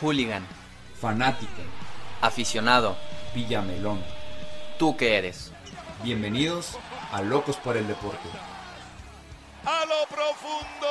Hooligan. Fanático. Aficionado. Villamelón. ¿Tú qué eres? Bienvenidos a Locos por el Deporte. A lo profundo.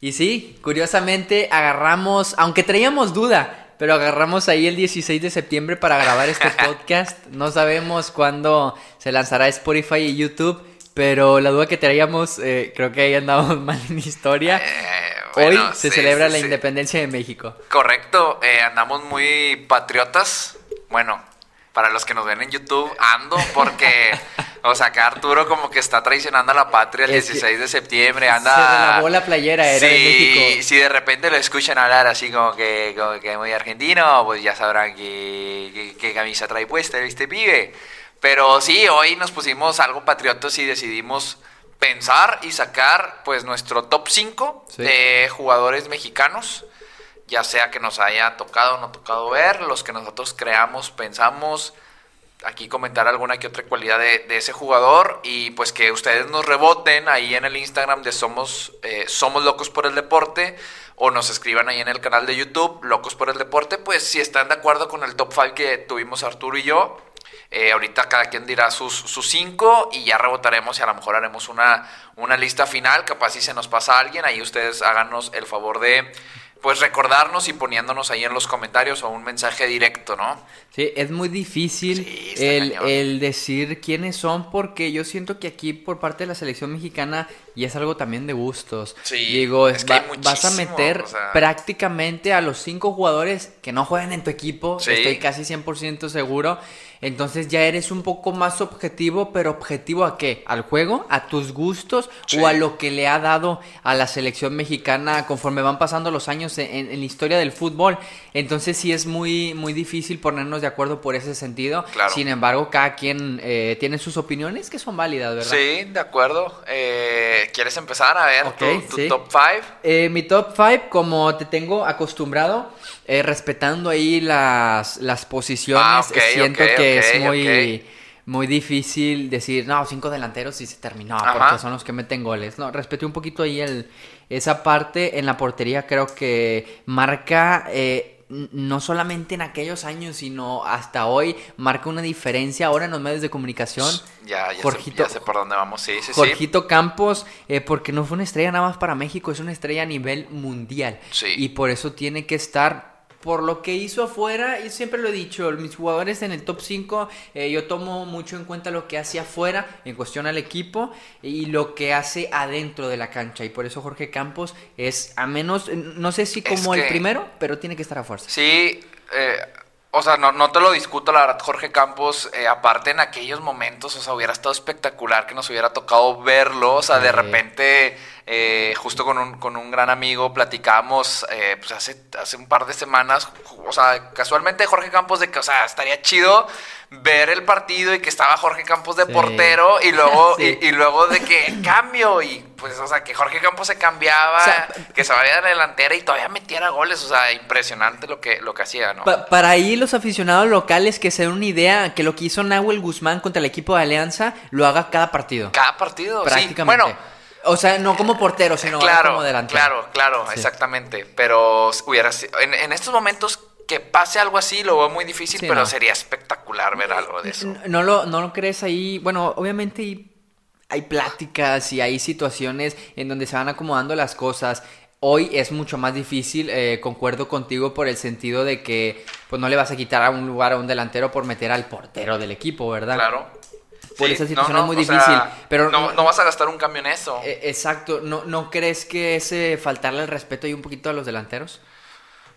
Y sí, curiosamente agarramos, aunque traíamos duda, pero agarramos ahí el 16 de septiembre para grabar este podcast. No sabemos cuándo se lanzará Spotify y YouTube, pero la duda que traíamos, eh, creo que ahí andamos mal en historia. Eh, bueno, Hoy se sí, celebra sí, la sí. independencia de México. Correcto, eh, andamos muy patriotas. Bueno, para los que nos ven en YouTube, ando porque, o sea, acá Arturo como que está traicionando a la patria el Es que 16 de septiembre, anda... Se relavó la playera, era de Sí, México. Si de repente lo escuchan hablar así como que, como que muy argentino, pues ya sabrán qué camisa trae puesta este pibe. Pero sí, hoy nos pusimos algo patriotas y decidimos pensar y sacar pues nuestro top 5 Sí. de jugadores mexicanos, ya sea que nos haya tocado o no tocado ver, los que nosotros creamos, pensamos, aquí comentar alguna que otra cualidad de, de ese jugador y pues que ustedes nos reboten ahí en el Instagram de Somos, eh, Somos Locos por el Deporte o nos escriban ahí en el canal de YouTube Locos por el Deporte, pues si están de acuerdo con el top 5 que tuvimos Arturo y yo. Eh, ahorita cada quien dirá sus, sus cinco y ya rebotaremos y a lo mejor haremos una, una lista final. Capaz si se nos pasa alguien, ahí ustedes háganos el favor de pues recordarnos y poniéndonos ahí en los comentarios o un mensaje directo, ¿no? Sí, es muy difícil Sí, el decir quiénes son porque yo siento que aquí por parte de la selección mexicana y es algo también de gustos. Sí, Digo, es que va- vas a meter o sea. prácticamente a los cinco jugadores que no juegan en tu equipo, Sí. estoy casi 100% seguro. Entonces ya eres un poco más objetivo, pero objetivo a qué? ¿Al juego? ¿A tus gustos? Sí. ¿O a lo que le ha dado a la selección mexicana conforme van pasando los años en, en la historia del fútbol? Entonces sí es muy, muy difícil ponernos de acuerdo por ese sentido. Claro. Sin embargo, cada quien eh, tiene sus opiniones que son válidas, ¿verdad? Sí, de acuerdo. Eh, ¿Quieres empezar a ver Ok, tu, tu sí. top 5? Eh, mi top 5, como te tengo acostumbrado, eh, respetando ahí las, las posiciones, Ah, siento que es muy, muy difícil decir, no, cinco delanteros y se terminó, Ajá. porque son los que meten goles. No, respeté un poquito ahí el, esa parte. En la portería creo que marca... eh, no solamente en aquellos años, sino hasta hoy, marca una diferencia ahora en los medios de comunicación. Ya, ya, sé, Jorgito- ya sé por dónde vamos. Sí, sí, sí. Jorgito Campos, eh, porque no fue una estrella nada más para México, es una estrella a nivel mundial. Sí. Y por eso tiene que estar, por lo que hizo afuera, y siempre lo he dicho, mis jugadores en el top 5, eh, yo tomo mucho en cuenta lo que hace afuera en cuestión al equipo y lo que hace adentro de la cancha. Y por eso Jorge Campos es, a menos, no sé si como el primero, pero tiene que estar a fuerza. Sí, eh, o sea, no, no te lo discuto, la verdad, Jorge Campos, eh, aparte en aquellos momentos, o sea, hubiera estado espectacular que nos hubiera tocado verlo, o sea, de repente, eh, justo con un, con un gran amigo, platicamos, eh, pues hace, hace un par de semanas, o sea, casualmente Jorge Campos, de que, o sea, estaría chido ver el partido y que estaba Jorge Campos de Sí. portero y luego, Sí. y, y luego de que cambio y pues, o sea, que Jorge Campos se cambiaba, O sea, que se vaya a la delantera y todavía metiera goles, o sea, impresionante lo que, lo que hacía, ¿no? Pa- para ahí los aficionados locales que se den una idea que lo que hizo Nahuel Guzmán contra el equipo de Alianza lo haga cada partido. Cada partido, sí. Prácticamente. Bueno, o sea, no como portero, sino claro, como delantero. claro, claro, Sí. exactamente. Pero hubiera sido- en, en estos momentos que pase algo así lo veo muy difícil, Sí, pero no. sería espectacular ver algo de eso. No lo, no lo crees ahí. Bueno, obviamente hay, pláticas y hay situaciones en donde se van acomodando las cosas. Hoy es mucho más difícil, eh, concuerdo contigo por el sentido de que pues no le vas a quitar a un lugar a un delantero por meter al portero del equipo, ¿verdad? Claro. Por Sí, esa situación no, es muy sea, difícil, pero no, no vas a gastar un cambio en eso. Eh, exacto, ¿No, ¿no crees que ese faltarle el respeto y un poquito a los delanteros?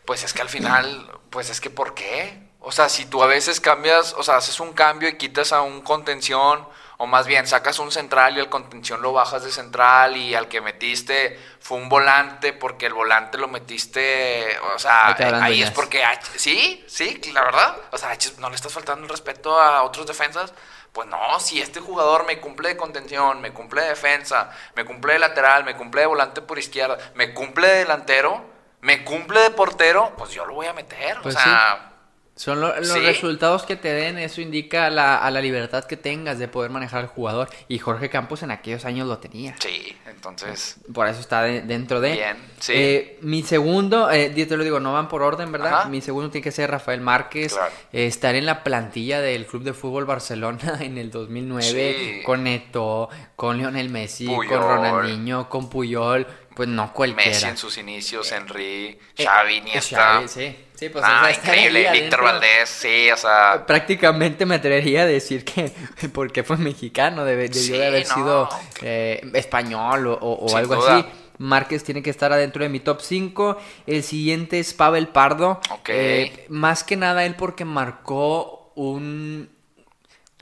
Pues es que al final, pues es que ¿por qué? O sea, si tú a veces cambias, o sea, haces un cambio y quitas a un contención, o más bien sacas un central y el contención lo bajas de central y al que metiste fue un volante porque el volante lo metiste, o sea, Ahí es porque, H- sí, sí, la verdad, o sea, H- no le estás faltando el respeto a otros defensas. Pues no, si este jugador me cumple de contención, me cumple de defensa, me cumple de lateral, me cumple de volante por izquierda, me cumple de delantero, me cumple de portero, pues yo lo voy a meter. Pues o sea, Son lo- los ¿Sí? resultados que te den, eso indica la, a la libertad que tengas de poder manejar al jugador. Y Jorge Campos en aquellos años lo tenía. Sí, entonces. Por eso está de- dentro de. Bien, sí. Eh, mi segundo, eh, yo te lo digo, no van por orden, ¿verdad? Ajá. Mi segundo tiene que ser Rafael Márquez. Claro. eh, estar en la plantilla del Club de Fútbol Barcelona en el 2009. Sí. Con Neto, con Lionel Messi, Puyol. con Ronaldinho, con Puyol. Pues no cualquiera. Messi en sus inicios, Henry, Eh, Xavi, eh, Iniesta. Xavi, sí. Sí, pues, o ah, sea, increíble. Víctor. Valdés, sí, o sea. Prácticamente me atrevería a decir que porque fue mexicano, debe, debió Sí, de haber no. sido eh, español o, o- algo duda. así. Márquez tiene que estar adentro de mi top 5. El siguiente es Pavel Pardo. Ok. Eh, más que nada él porque marcó un,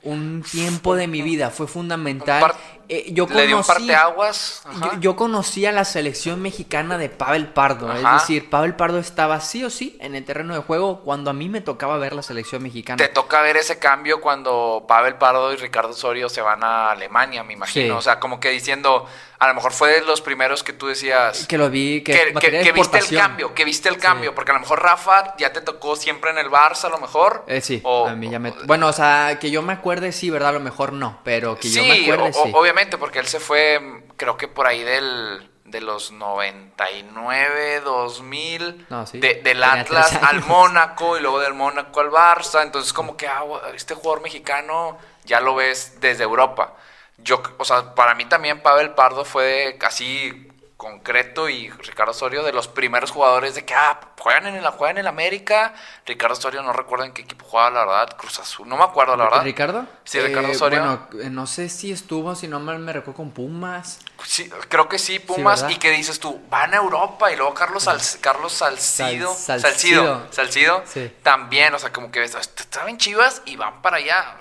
un tiempo de mi vida. Fue fundamental. Eh, yo Le dio un conocí- parteaguas. yo, yo conocí a la selección mexicana de Pavel Pardo, Ajá. es decir, Pavel Pardo estaba sí o sí en el terreno de juego cuando a mí me tocaba ver la selección mexicana. Te toca ver ese cambio cuando Pavel Pardo y Ricardo Osorio se van a Alemania, me imagino. Sí. O sea, como que diciendo, a lo mejor fue de los primeros que tú decías. Que lo vi, que, que, que- que viste el cambio, que viste el cambio, porque a lo mejor Rafa ya te tocó siempre en el Barça, a lo mejor. Eh, sí, o- a mí ya me... o- Bueno, o sea, que yo me acuerde, sí, ¿verdad? A lo mejor no, pero que yo me acuerde, o- sí. obviamente, porque él se fue, creo que por ahí del de los 99, 2000, No, sí, de- del tenía Atlas al. Mónaco y luego del Mónaco al Barça, entonces como que ah, este jugador mexicano ya lo ves desde Europa. Yo, o sea, para mí también Pavel Pardo fue así concreto y Ricardo Osorio de los primeros jugadores de que ah, juegan en la juegan en el América. Ricardo Osorio no recuerdo en qué equipo jugaba, la verdad, Cruz Azul, no me acuerdo la verdad. ¿Ricardo? Sí, Ricardo Eh, Osorio. Bueno, eh, no sé si estuvo, si no mal me recuerdo con Pumas. Sí, creo que sí, Pumas. ¿verdad? y que dices tú, van a Europa. Y luego Carlos, Sal- Carlos Salcido. Sal- Salcido. Salcido. Salcido. Sí. También, o sea, como que ves, estaban chivas y van para allá.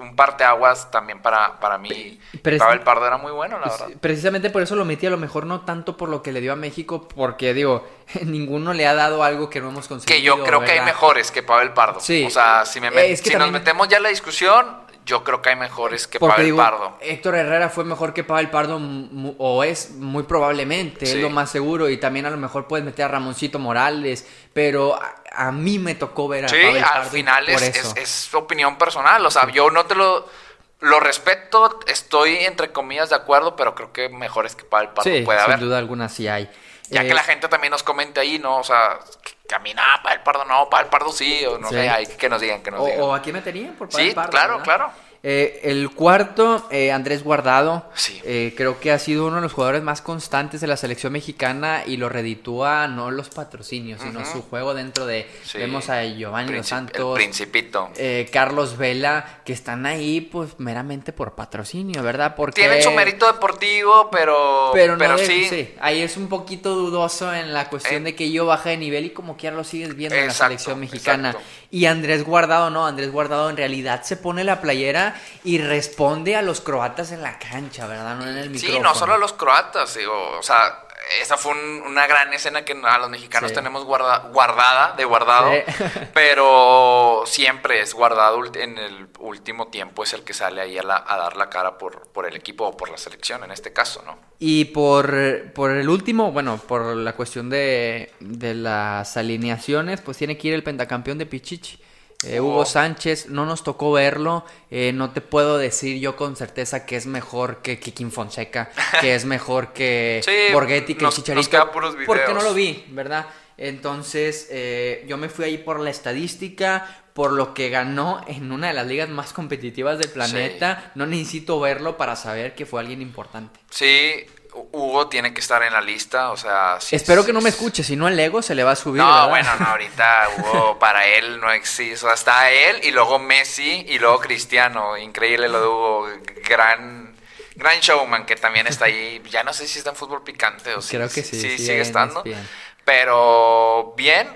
Un parteaguas también para, para mí. Pavel Pardo era muy bueno, la verdad. Pues, Precisamente por eso lo metí, a lo mejor no tanto por lo que le dio a México, porque digo, ninguno le ha dado algo que no hemos conseguido. Que yo creo que hay ¿verdad? mejores que Pavel Pardo. Sí. O sea, si, me met- Es que si nos metemos ya en la discusión, yo creo que hay mejores que Porque Pavel digo, Pardo. Héctor Herrera fue mejor que Pavel Pardo, o es muy probablemente, Sí. es lo más seguro, y también a lo mejor puedes meter a Ramoncito Morales, pero a, a mí me tocó ver a Sí, Pavel al Pardo final por es, es, es opinión personal. O sea, yo no te lo. Lo respeto, estoy entre comillas de acuerdo, pero creo que mejores que Pavel Pardo Sí, puede sin haber. duda alguna sí hay. Ya Eh, que la gente también nos comente ahí, ¿no? O sea, que, que a mí nada, Pavel Pardo no, Pavel Pardo sí, o no Sí. sé, hay que nos digan, que nos O, digan. o a quién me tenían por Pavel Sí, Pardo, claro, ¿verdad? claro. Eh, el cuarto, eh, Andrés Guardado. Sí. Eh, creo que ha sido uno de los jugadores más constantes de la selección mexicana y lo reditúa no los patrocinios, sino su juego dentro de. Sí. Vemos a Giovanni Princip- Santos. El Principito. eh, Carlos Vela, que están ahí pues meramente por patrocinio, ¿verdad? Porque Tienen su mérito deportivo, pero. pero, no de- sí. ahí es un poquito dudoso en la cuestión Eh. de que yo baja de nivel y como quiera lo sigues viendo en la selección mexicana. exacto. Y Andrés Guardado no, Andrés Guardado en realidad se pone la playera y responde a los croatas en la cancha, ¿verdad? No en el micrófono. Sí, no solo a los croatas, digo, o sea, esa fue un- una gran escena que a los mexicanos Sí. tenemos guarda- guardada, de guardado, Sí. pero siempre es guardado en el último tiempo, es el que sale ahí a, la- a dar la cara por, por el equipo o por la selección, en este caso, ¿no? Y por, por el último, bueno, por la cuestión de, de las alineaciones, pues tiene que ir el pentacampeón de Pichichi. Eh, Oh. Hugo Sánchez, no nos tocó verlo, eh, no te puedo decir yo con certeza que es mejor que Kikin Fonseca, que es mejor que Sí, Borghetti, que nos- el Chicharito, nos porque no lo vi, ¿verdad? Entonces, eh, yo me fui ahí por la estadística, por lo que ganó en una de las ligas más competitivas del planeta. No necesito verlo para saber que fue alguien importante. Sí, Hugo tiene que estar en la lista, o sea... Espero que no me escuche, si no el ego se le va a subir. No, ¿verdad? bueno, no, ahorita Hugo para él no existe. O sea, está él y luego Messi y luego Cristiano. Increíble lo de Hugo. Gran, gran showman que también está ahí. Ya no sé si está en fútbol picante o si Creo que sí, sí, sí, sigue estando. ESPN. Pero bien,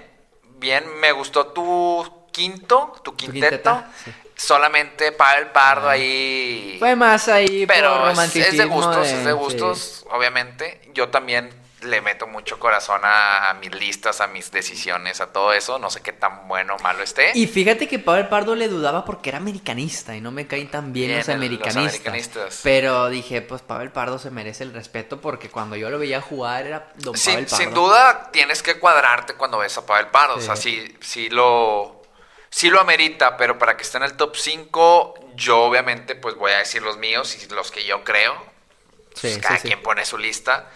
bien. Me gustó tu quinto, tu quinteto. quinteta, sí. Solamente Pavel Pardo ahí. Fue más ahí Pero es, de gustos, de- es de sí. gustos, obviamente. Yo también le meto mucho corazón a, a mis listas, a mis decisiones, a todo eso. No sé qué tan bueno o malo esté. Y fíjate que Pavel Pardo le dudaba porque era americanista y no me caen tan bien, Bien, los, el- los americanistas. Pero dije, pues Pavel Pardo se merece el respeto porque cuando yo lo veía jugar era Don sin, Pardo. sin duda tienes que cuadrarte cuando ves a Pavel Pardo. O sea, Sí. sí, sí lo, sí lo amerita, pero para que esté en el top 5, yo obviamente pues voy a decir los míos y los que yo creo. Pues, Sí, cada sí. quien pone su lista.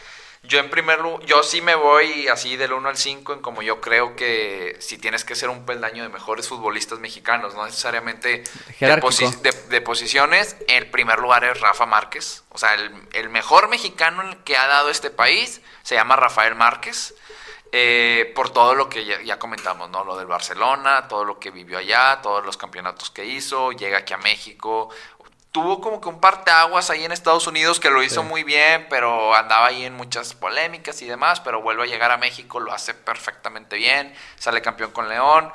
Yo en primer lugar, yo sí me voy así del 1 al 5 en como yo creo que si tienes que ser un peldaño de mejores futbolistas mexicanos, no necesariamente de, Jerárquico. posi- de- de posiciones, el primer lugar es Rafa Márquez. O sea, el, el mejor mexicano que ha dado este país se llama Rafael Márquez. Eh, por todo lo que ya, ya comentamos, ¿no? Lo del Barcelona, todo lo que vivió allá, todos los campeonatos que hizo, llega aquí a México. Tuvo como que un parteaguas ahí en Estados Unidos que lo hizo Sí. muy bien, pero andaba ahí en muchas polémicas y demás, pero vuelve a llegar a México, lo hace perfectamente bien, sale campeón con León.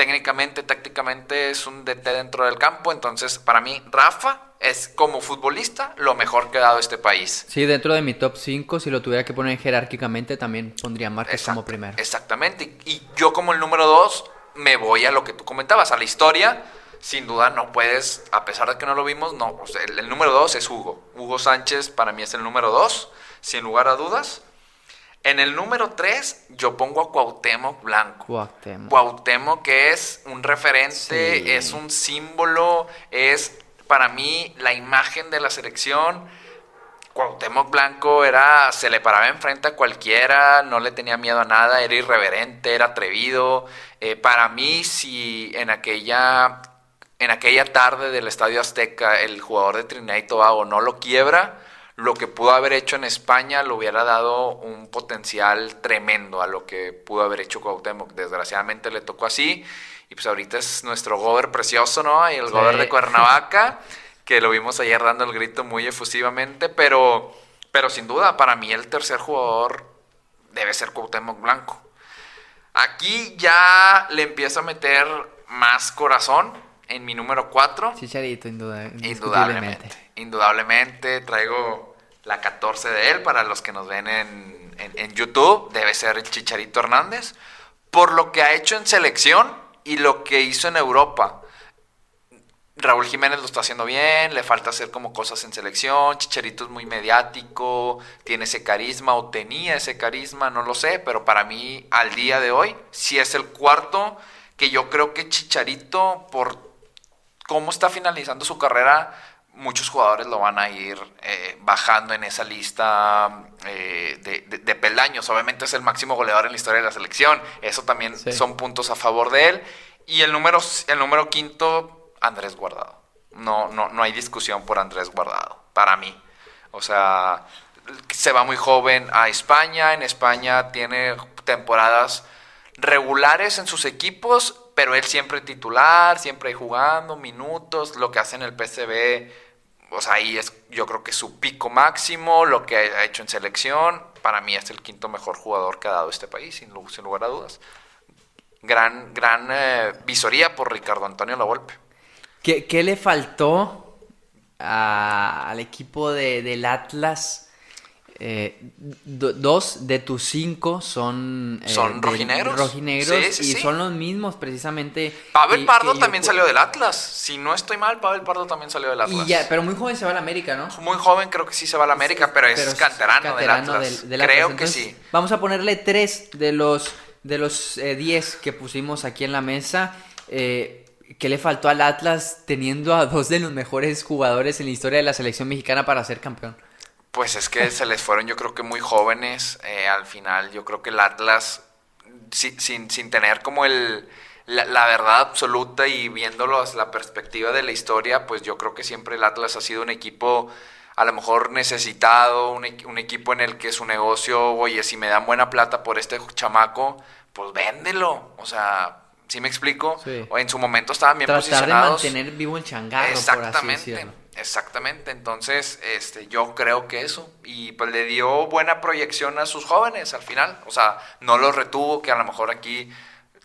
Técnicamente, tácticamente es un DT dentro del campo, entonces para mí Rafa es como futbolista lo mejor que ha dado este país. Sí, dentro de mi top 5, si lo tuviera que poner jerárquicamente, también pondría a Márquez como primero. Exactamente. Y yo como el número dos me voy a lo que tú comentabas, a la historia. Sin duda no puedes, a pesar de que no lo vimos, no. o sea, el, el número dos es Hugo. Hugo Sánchez para mí es el número dos, sin lugar a dudas. En el número tres yo pongo a Cuauhtémoc Blanco. Cuauhtémoc. Cuauhtémoc que es un referente, Sí. es un símbolo, es para mí la imagen de la selección. Cuauhtémoc Blanco era, se le paraba enfrente a cualquiera, no le tenía miedo a nada, era irreverente, era atrevido. Eh, para mí, si en aquella, en aquella tarde del Estadio Azteca el jugador de Trinidad y Tobago no lo quiebra, lo que pudo haber hecho en España le hubiera dado un potencial tremendo a lo que pudo haber hecho Cuauhtémoc. Desgraciadamente le tocó así. Y pues ahorita es nuestro gober precioso, ¿no? Y el Sí. gober de Cuernavaca, que lo vimos ayer dando el grito muy efusivamente, pero, pero sin duda, para mí el tercer jugador debe ser Cuauhtémoc Blanco. Aquí ya le empiezo a meter más corazón en mi número 4. Chicharito, induda-. Indudablemente. Indudablemente traigo la 14 de él para los que nos ven en, en- YouTube. Debe ser el Chicharito Hernández. Por lo que ha hecho en selección y lo que hizo en Europa. Raúl Jiménez lo está haciendo bien, le falta hacer como cosas en selección. Chicharito es muy mediático, tiene ese carisma o tenía ese carisma, no lo sé, pero para mí al día de hoy sí es el cuarto que yo creo que Chicharito por cómo está finalizando su carrera, muchos jugadores lo van a ir eh, bajando en esa lista eh, de, de- de peldaños. Obviamente es el máximo goleador en la historia de la selección. Eso también Sí. son puntos a favor de él. Y el número, el número quinto, Andrés Guardado. No, no, no hay discusión por Andrés Guardado, para mí. O sea, se va muy joven a España. En España tiene temporadas regulares en sus equipos, pero él siempre titular, siempre jugando, minutos, lo que hace en el PCB, o sea, ahí es yo creo que su pico máximo, lo que ha hecho en selección, para mí es el quinto mejor jugador que ha dado este país, sin, lu- sin lugar a dudas. Gran, gran eh, visoría por Ricardo Antonio Lavolpe. ¿Qué, qué le faltó al equipo de, del Atlas? Eh, do- dos de tus cinco son... eh, Son rojinegros. rojinegros Sí, sí, y sí. son los mismos precisamente. Pavel que- Pardo que también salió del Atlas. Si no estoy mal, Pavel Pardo también salió del Atlas. Y ya, pero muy joven se va a la América, ¿no? Muy joven, creo que sí se va a la América, pero es canterano, canterano del Atlas. del- del Atlas. Creo que sí. Vamos a ponerle tres de los de los eh, 10 que pusimos aquí en la mesa. Eh, ¿Qué le faltó al Atlas teniendo a dos de los mejores jugadores en la historia de la selección mexicana para ser campeón? Pues es que se les fueron, yo creo que muy jóvenes. eh, al final, yo creo que el Atlas, si- sin, sin tener como el, la, la verdad absoluta y viéndolo desde la perspectiva de la historia, pues yo creo que siempre el Atlas ha sido un equipo a lo mejor necesitado, un, equi- un equipo en el que su negocio, oye, si me dan buena plata por este chamaco, pues véndelo. O sea, ¿sí me explico? Sí. O en su momento estaban bien Tratar de posicionados. mantener vivo el changarro, por así Exactamente. Entonces, este, yo creo que eso. Y pues le dio buena proyección a sus jóvenes al final. O sea, no los retuvo, que a lo mejor aquí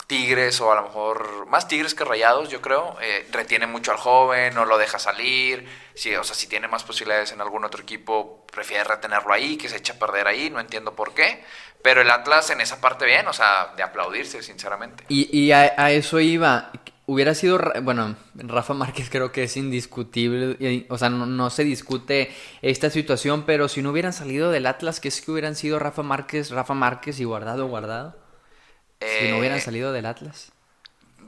Tigres o a lo mejor más Tigres que Rayados, yo creo, eh, retiene mucho al joven, no lo deja salir. Sí, o sea, si tiene más posibilidades en algún otro equipo, prefiere retenerlo ahí, que se echa a perder ahí, no entiendo por qué. Pero el Atlas en esa parte bien, o sea, de aplaudirse, sinceramente. Y, y a, a eso iba. Hubiera sido, bueno, Rafa Márquez creo que es indiscutible, o sea, no, no se discute esta situación, pero si no hubieran salido del Atlas, ¿qué es que hubieran sido Rafa Márquez, Rafa Márquez y Guardado, Guardado? Si no hubieran Eh, salido del Atlas.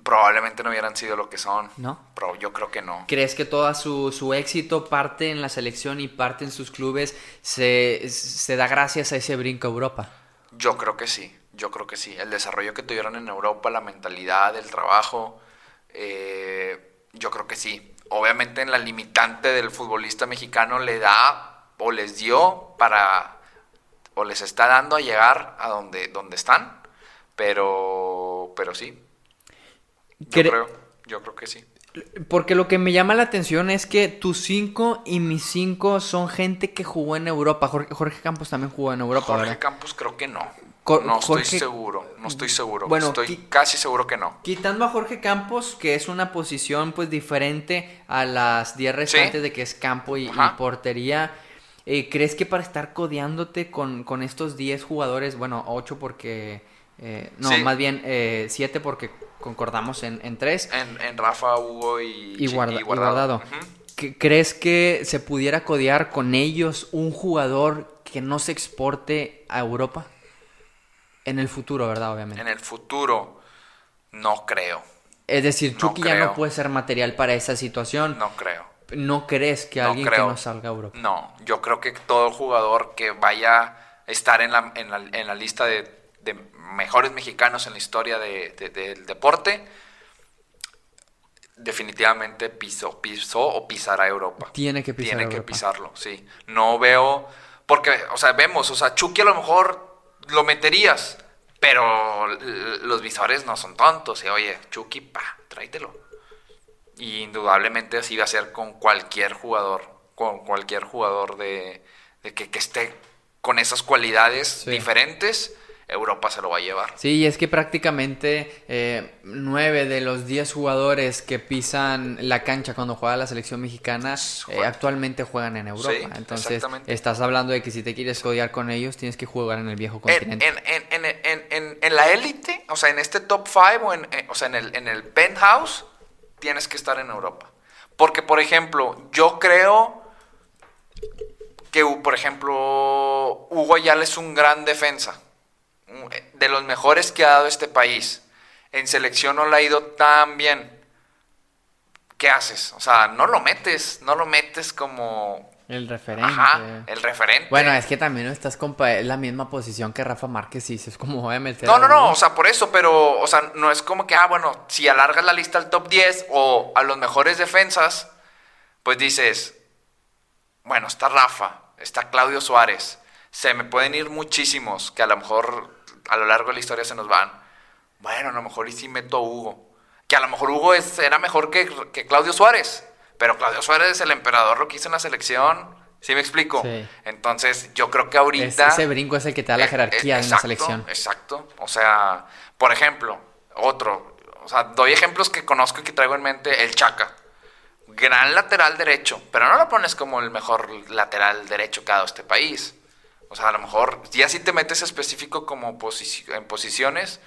probablemente no hubieran sido lo que son. ¿No? Pero yo creo que no. ¿Crees que todo su, su éxito parte en la selección y parte en sus clubes se, se da gracias a ese brinco a Europa? Yo creo que sí, yo creo que sí. El desarrollo que tuvieron en Europa, la mentalidad, el trabajo, eh, yo creo que sí. Obviamente en la limitante del futbolista mexicano le da o les dio para, o les está dando a llegar a donde, donde están, pero, pero sí. Yo Cre- creo, yo creo que sí. Porque lo que me llama la atención es que tus cinco y mis cinco son gente que jugó en Europa. Jorge, Jorge Campos también jugó en Europa, Jorge ¿verdad? Campos creo que no. No estoy seguro, no estoy seguro. Bueno, estoy casi seguro que no. Quitando a Jorge Campos, que es una posición pues diferente a las 10 restantes de que es campo y, portería, eh, ¿crees que para estar codeándote con, con estos 10 jugadores, bueno, 8 porque... eh, no, Sí. más bien 7 porque concordamos en, en 3 En, en Rafa, Hugo y, y, guarda- y guardado. ¿Qué- ¿Crees que se pudiera codear con ellos un jugador que no se exporte a Europa? En el futuro, ¿verdad? Obviamente. En el futuro, no creo. Es decir, No Chucky ya no puede ser material para esa situación. No creo. ¿No crees que No alguien que no salga a Europa? No, yo creo que todo jugador que vaya a estar en la, en la, en la lista de, de mejores mexicanos en la historia de- de- del deporte, definitivamente pisó, pisó o pisará Europa. Tiene que pisar Tiene que pisarlo, sí. No veo, porque, o sea, vemos, o sea, Chucky a lo mejor lo meterías, pero los visores no son tontos. Y oye, Chucky, pa, tráetelo. Y indudablemente así va a ser con cualquier jugador, con cualquier jugador de, de que, que esté con esas cualidades Sí. diferentes, Europa se lo va a llevar. Sí, y es que prácticamente eh, nueve de los diez jugadores que pisan la cancha cuando juega la selección mexicana eh, actualmente juegan en Europa. Sí, Entonces, estás hablando de que si te quieres codear con ellos, tienes que jugar en el viejo En, continente. en, en, en, la élite, o sea, en este top 5 o, en, en- o sea, en el, en el penthouse, tienes que estar en Europa. Porque, por ejemplo, yo creo que, por ejemplo, Hugo Ayala es un gran defensa. De los mejores que ha dado este país. En selección no le ha ido tan bien. ¿Qué haces? O sea, no lo metes, no lo metes como... El referente. Ajá, el referente. Bueno, es que también no estás compa es la misma posición que Rafa Márquez y es como voy a meter No, no, no, o sea, por eso, pero, o sea, no es como que, ah, bueno, si alargas la lista al top 10 o a los mejores defensas, pues dices, bueno, está Rafa, está Claudio Suárez, se me pueden ir muchísimos que a lo mejor a lo largo de la historia se nos van. Bueno, a lo mejor y sí meto a Hugo, que a lo mejor Hugo es, era mejor que, que Claudio Suárez, pero Claudio Suárez es el emperador, lo que hizo en la selección, ¿sí me explico? Sí. Entonces, yo creo que Es- ahorita... ese brinco es el que te da la Eh, jerarquía en la selección. Exacto. O sea, por ejemplo, otro. O sea, doy ejemplos que conozco y que traigo en mente. El Chaca. Gran lateral derecho. Pero no lo pones como el mejor lateral derecho que ha dado este país. O sea, a lo mejor, ya si te metes específico como posici- en posiciones.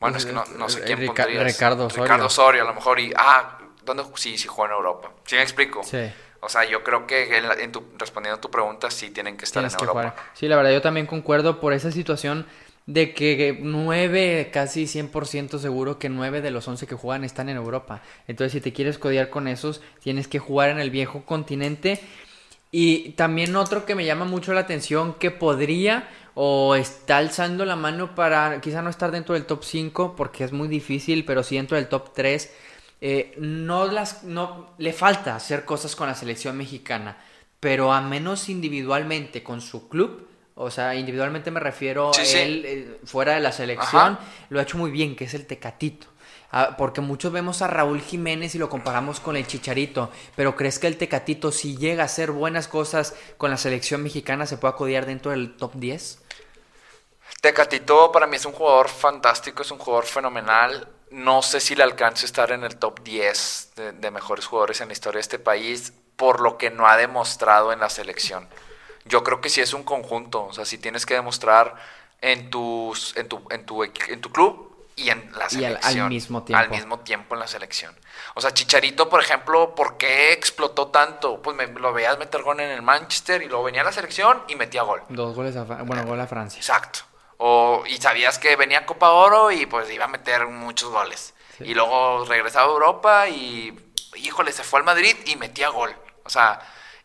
Bueno, es que no, no sé quién Rica- pondrías. Ricardo Osorio. Ricardo Osorio, a lo mejor. Y, ah, ¿dónde? Sí, sí jugó en Europa. ¿Sí me explico? Sí. O sea, yo creo que en la- en tu- respondiendo a tu pregunta, sí tienen que estar Tienes en que Europa. jugar. Sí, la verdad, yo también concuerdo por esa situación de que nueve, casi 100% seguro que nueve de los 11 que juegan están en Europa. Entonces, si te quieres codear con esos, tienes que jugar en el viejo continente. Y también otro que me llama mucho la atención que podría o está alzando la mano para quizá no estar dentro del top 5 porque es muy difícil, pero sí dentro del top 3. eh, no las no le falta hacer cosas con la selección mexicana, pero a menos individualmente con su club, o sea, individualmente me refiero a Sí, sí. él eh, fuera de la selección, Ajá. lo ha hecho muy bien, que es el Tecatito. Ah, porque muchos vemos a Raúl Jiménez y lo comparamos con el Chicharito, pero ¿crees que el Tecatito, si llega a hacer buenas cosas con la selección mexicana, se puede acodear dentro del top 10? Tecatito para mí es un jugador fantástico, es un jugador fenomenal. No sé si le alcance a estar en el top 10 de, mejores jugadores en la historia de este país por lo que no ha demostrado en la selección. Yo creo que sí es un conjunto, o sea, si tienes que demostrar en, tus, en, tu, en, tu, en tu club y en la Y al- selección. al mismo tiempo. Al mismo tiempo en la selección. O sea, Chicharito, por ejemplo, ¿por qué explotó tanto? Pues me, lo veías meter gol en el Manchester y luego venía a la selección y metía gol. Dos goles a, bueno, gol a Francia. Exacto. O, y sabías que venía Copa Oro y pues iba a meter muchos goles. Y luego regresaba a Europa y, híjole, se fue al Madrid y metía gol. O sea,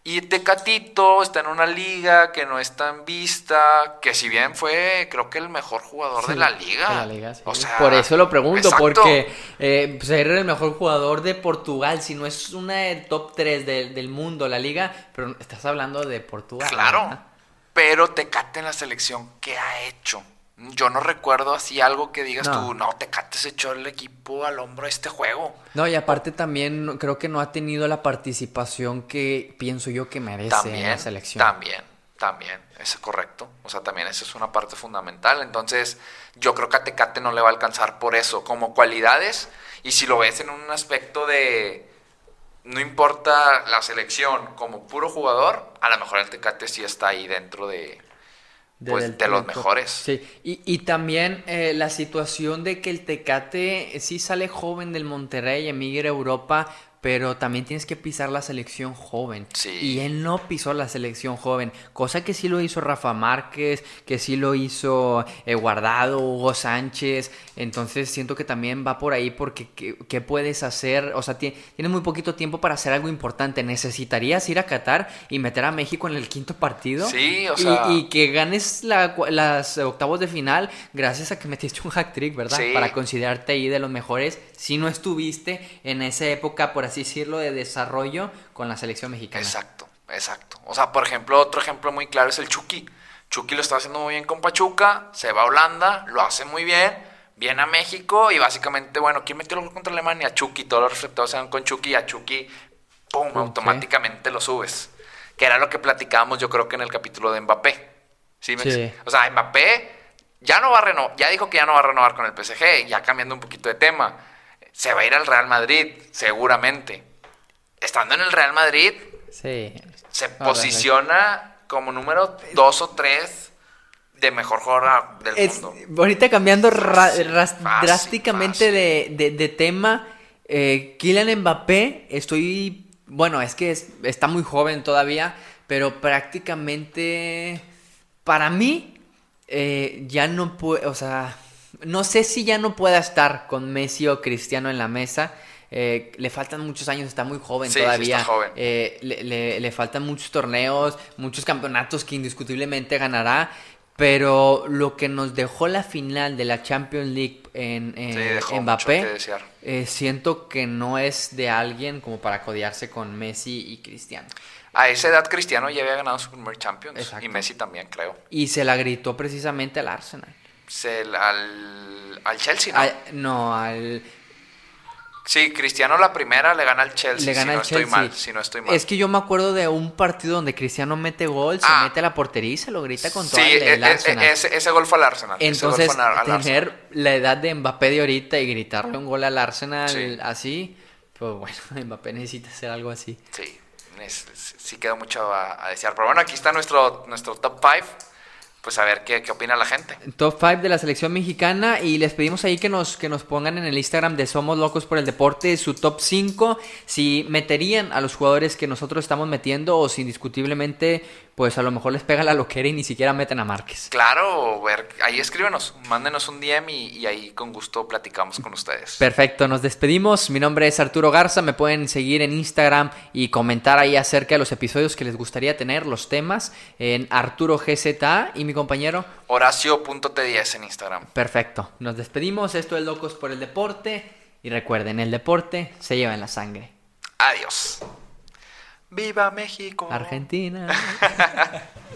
y Tecatito está en una liga que no está en vista, que si bien fue, creo que el mejor jugador de la liga. de la liga, sí. O sea, Por eso lo pregunto, exacto. porque eh, ser el mejor jugador de Portugal, si no es una del top 3 del, del mundo, la liga, pero estás hablando de Portugal. Claro, ¿verdad? pero Tecate en la selección, ¿qué ha hecho? Yo no recuerdo así algo que digas No. tú, no, Tecate se echó el equipo al hombro este juego. No, y aparte también creo que no ha tenido la participación que pienso yo que merece en También, la selección. también, también, es correcto. O sea, también esa es una parte fundamental. Entonces, yo creo que a Tecate no le va a alcanzar por eso, como cualidades. Y si lo ves en un aspecto de, no importa la selección, como puro jugador, a lo mejor el Tecate sí está ahí dentro de, pues, del de los mejores. Sí, y, y también eh, la situación de que el Tecate eh, sí sale joven del Monterrey, emigra a Europa, pero también tienes que pisar la selección joven. Sí. Y él no pisó la selección joven, cosa que sí lo hizo Rafa Márquez, que sí lo hizo eh, Guardado, Hugo Sánchez. Entonces siento que también va por ahí porque ¿qué, qué puedes hacer? O sea, ti- tienes muy poquito tiempo para hacer algo importante. ¿Necesitarías ir a Qatar y meter a México en el quinto partido? Sí, o Y- sea- y que ganes la las octavos de final gracias a que metiste un hack trick, ¿verdad? Sí. Para considerarte ahí de los mejores si no estuviste en esa época, por así decirlo, de desarrollo con la selección mexicana. Exacto, exacto. O sea, por ejemplo, otro ejemplo muy claro es el Chucky. Chucky lo está haciendo muy bien con Pachuca, se va a Holanda, lo hace muy bien, viene a México y básicamente, bueno, ¿quién metió el gol contra Alemania? Chucky, todos los reflectores se van con Chucky y a Chucky, ¡pum!, automáticamente lo subes. Que era lo que platicábamos yo creo que en el capítulo de Mbappé. ¿Sí? me Sí. ex- O sea, Mbappé ya no va a renovar, ya dijo que ya no va a renovar con el PSG, ya cambiando un poquito de tema. Se va a ir al Real Madrid, seguramente. Estando en el Real Madrid, Sí. se posiciona como número dos o tres de mejor jugador del Es- mundo. ahorita cambiando Fácil, fácil, drásticamente fácil. De, de- de tema, eh, Kylian Mbappé, estoy, bueno, es que es- está muy joven todavía, pero prácticamente, para mí, eh, ya no puede, o sea, no sé si ya no pueda estar con Messi o Cristiano en la mesa. eh, le faltan muchos años, está muy joven Sí, sí, todavía. está joven. Eh, le, le- le faltan muchos torneos, muchos campeonatos que indiscutiblemente ganará. Pero lo que nos dejó la final de la Champions League en, en Sí, dejó mucho Mbappé, que desear. eh, siento que no es de alguien como para codearse con Messi y Cristiano. A esa edad Cristiano ya había ganado su primer Champions Exacto. y Messi también, creo. Y se la gritó precisamente al Arsenal. Se- al, al Chelsea, ¿no? Al- no, al... Sí, Cristiano la primera le gana al Chelsea, Le gana si no al estoy Chelsea. mal, si no estoy mal. Es que yo me acuerdo de un partido donde Cristiano mete gol, se Ah. mete a la portería y se lo grita con sí, todo el, e- el e- Arsenal. ese, ese gol fue al Arsenal. Entonces, al- al tener Arsenal. la edad de Mbappé de ahorita y gritarle un gol al Arsenal Sí. así, pues bueno, Mbappé necesita hacer algo así. Sí, es- sí quedó mucho a, a desear. Pero bueno, aquí está nuestro, nuestro top 5. Pues a ver qué, qué opina la gente. Top 5 de la selección mexicana y les pedimos ahí que nos, que nos pongan en el Instagram de Somos Locos por el Deporte su top 5, si meterían a los jugadores que nosotros estamos metiendo o si indiscutiblemente pues a lo mejor les pega la loquera y ni siquiera meten a Márquez. Claro, ver, ahí escríbenos, mándenos un DM y, y ahí con gusto platicamos con ustedes. Perfecto, nos despedimos. Mi nombre es Arturo Garza. Me pueden seguir en Instagram y comentar ahí acerca de los episodios que les gustaría tener, los temas, en Arturo GZA y mi compañero. Horacio.t10 en Instagram. Perfecto, nos despedimos. Esto es Locos por el Deporte. Y recuerden, el deporte se lleva en la sangre. Adiós. ¡Viva México! Argentina.